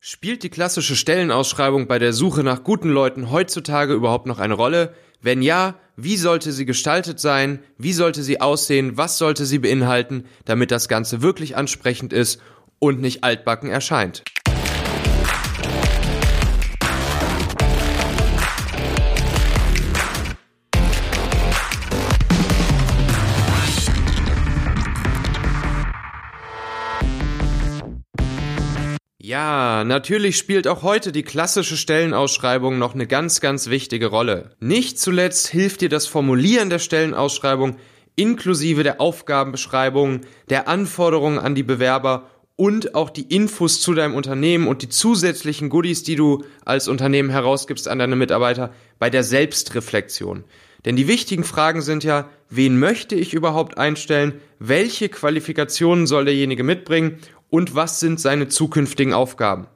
Spielt die klassische Stellenausschreibung bei der Suche nach guten Leuten heutzutage überhaupt noch eine Rolle? Wenn ja, wie sollte sie gestaltet sein? Wie sollte sie aussehen? Was sollte sie beinhalten, damit das Ganze wirklich ansprechend ist und nicht altbacken erscheint? Ja, natürlich spielt auch heute die klassische Stellenausschreibung noch eine ganz, ganz wichtige Rolle. Nicht zuletzt hilft dir das Formulieren der Stellenausschreibung inklusive der Aufgabenbeschreibung, der Anforderungen an die Bewerber und auch die Infos zu deinem Unternehmen und die zusätzlichen Goodies, die du als Unternehmen herausgibst an deine Mitarbeiter bei der Selbstreflexion. Denn die wichtigen Fragen sind ja, wen möchte ich überhaupt einstellen, welche Qualifikationen soll derjenige mitbringen und was sind seine zukünftigen Aufgaben.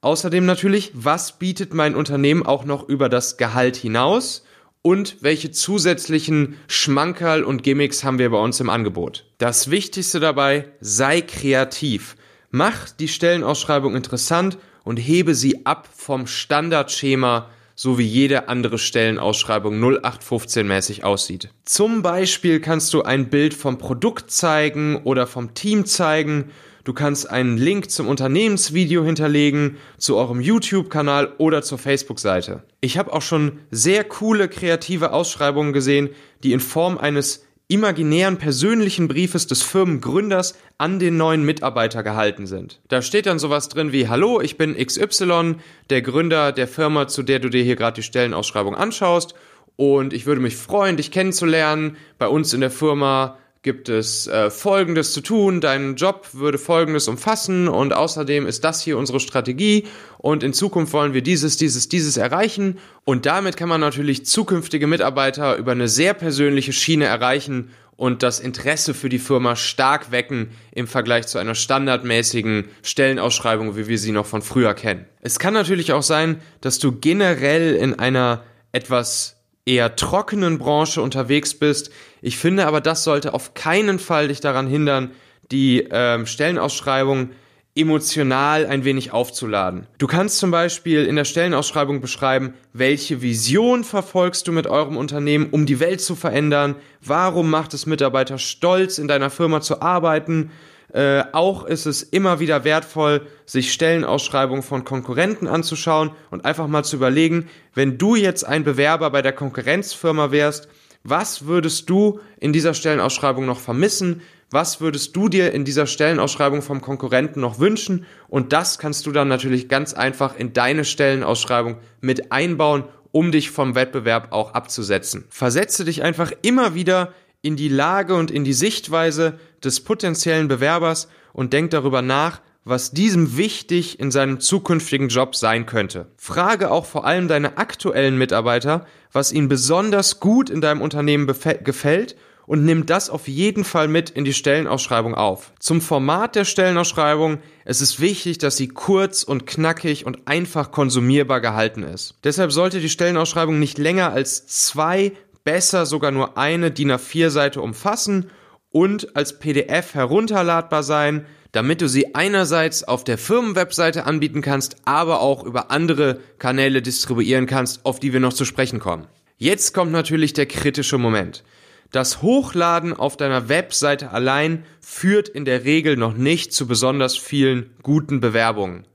Außerdem natürlich, was bietet mein Unternehmen auch noch über das Gehalt hinaus und welche zusätzlichen Schmankerl und Gimmicks haben wir bei uns im Angebot. Das Wichtigste dabei, sei kreativ. Mach die Stellenausschreibung interessant und hebe sie ab vom Standardschema, so wie jede andere Stellenausschreibung 0815 mäßig aussieht. Zum Beispiel kannst du ein Bild vom Produkt zeigen oder vom Team zeigen Du kannst einen Link zum Unternehmensvideo hinterlegen, zu eurem YouTube-Kanal oder zur Facebook-Seite. Ich habe auch schon sehr coole kreative Ausschreibungen gesehen, die in Form eines imaginären persönlichen Briefes des Firmengründers an den neuen Mitarbeiter gehalten sind. Da steht dann sowas drin wie Hallo, ich bin XY, der Gründer der Firma, zu der du dir hier gerade die Stellenausschreibung anschaust und ich würde mich freuen, dich kennenzulernen. Bei uns in der Firma gibt es äh, Folgendes zu tun, dein Job würde Folgendes umfassen und außerdem ist das hier unsere Strategie. Und in Zukunft wollen wir dieses, dieses, dieses erreichen. Und damit kann man natürlich zukünftige Mitarbeiter über eine sehr persönliche Schiene erreichen und das Interesse für die Firma stark wecken im Vergleich zu einer standardmäßigen Stellenausschreibung, wie wir sie noch von früher kennen. Es kann natürlich auch sein, dass du generell in einer etwas eher trockenen Branche unterwegs bist. Ich finde aber, das sollte auf keinen Fall dich daran hindern, die ähm, Stellenausschreibung emotional ein wenig aufzuladen. Du kannst zum Beispiel in der Stellenausschreibung beschreiben, welche Vision verfolgst du mit eurem Unternehmen, um die Welt zu verändern, warum macht es Mitarbeiter stolz, in deiner Firma zu arbeiten, äh, auch ist es immer wieder wertvoll, sich Stellenausschreibungen von Konkurrenten anzuschauen und einfach mal zu überlegen, wenn du jetzt ein Bewerber bei der Konkurrenzfirma wärst, was würdest du in dieser Stellenausschreibung noch vermissen? Was würdest du dir in dieser Stellenausschreibung vom Konkurrenten noch wünschen? Und das kannst du dann natürlich ganz einfach in deine Stellenausschreibung mit einbauen, um dich vom Wettbewerb auch abzusetzen. Versetze dich einfach immer wieder in die Lage und in die Sichtweise des potenziellen Bewerbers und denk darüber nach, was diesem wichtig in seinem zukünftigen Job sein könnte. Frage auch vor allem deine aktuellen Mitarbeiter, was ihnen besonders gut in deinem Unternehmen gefällt und nimm das auf jeden Fall mit in die Stellenausschreibung auf. Zum Format der Stellenausschreibung, es ist wichtig, dass sie kurz und knackig und einfach konsumierbar gehalten ist. Deshalb sollte die Stellenausschreibung nicht länger als zwei besser sogar nur eine DIN A4-Seite umfassen und als PDF herunterladbar sein, damit du sie einerseits auf der Firmenwebseite anbieten kannst, aber auch über andere Kanäle distribuieren kannst, auf die wir noch zu sprechen kommen. Jetzt kommt natürlich der kritische Moment. Das Hochladen auf deiner Webseite allein führt in der Regel noch nicht zu besonders vielen guten Bewerbungen.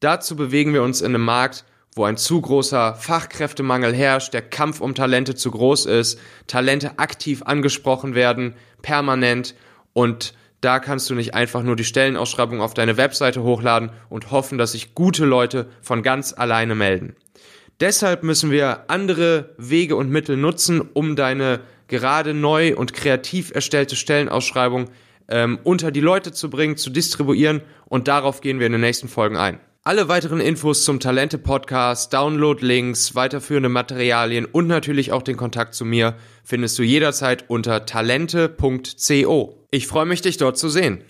Dazu bewegen wir uns in einem Markt, wo ein zu großer Fachkräftemangel herrscht, der Kampf um Talente zu groß ist, Talente aktiv angesprochen werden, permanent und da kannst du nicht einfach nur die Stellenausschreibung auf deine Webseite hochladen und hoffen, dass sich gute Leute von ganz alleine melden. Deshalb müssen wir andere Wege und Mittel nutzen, um deine gerade neu und kreativ erstellte Stellenausschreibung ähm, unter die Leute zu bringen, zu distribuieren und darauf gehen wir in den nächsten Folgen ein. Alle weiteren Infos zum Talente-Podcast, Download-Links, weiterführende Materialien und natürlich auch den Kontakt zu mir findest du jederzeit unter talente.co. Ich freue mich, dich dort zu sehen.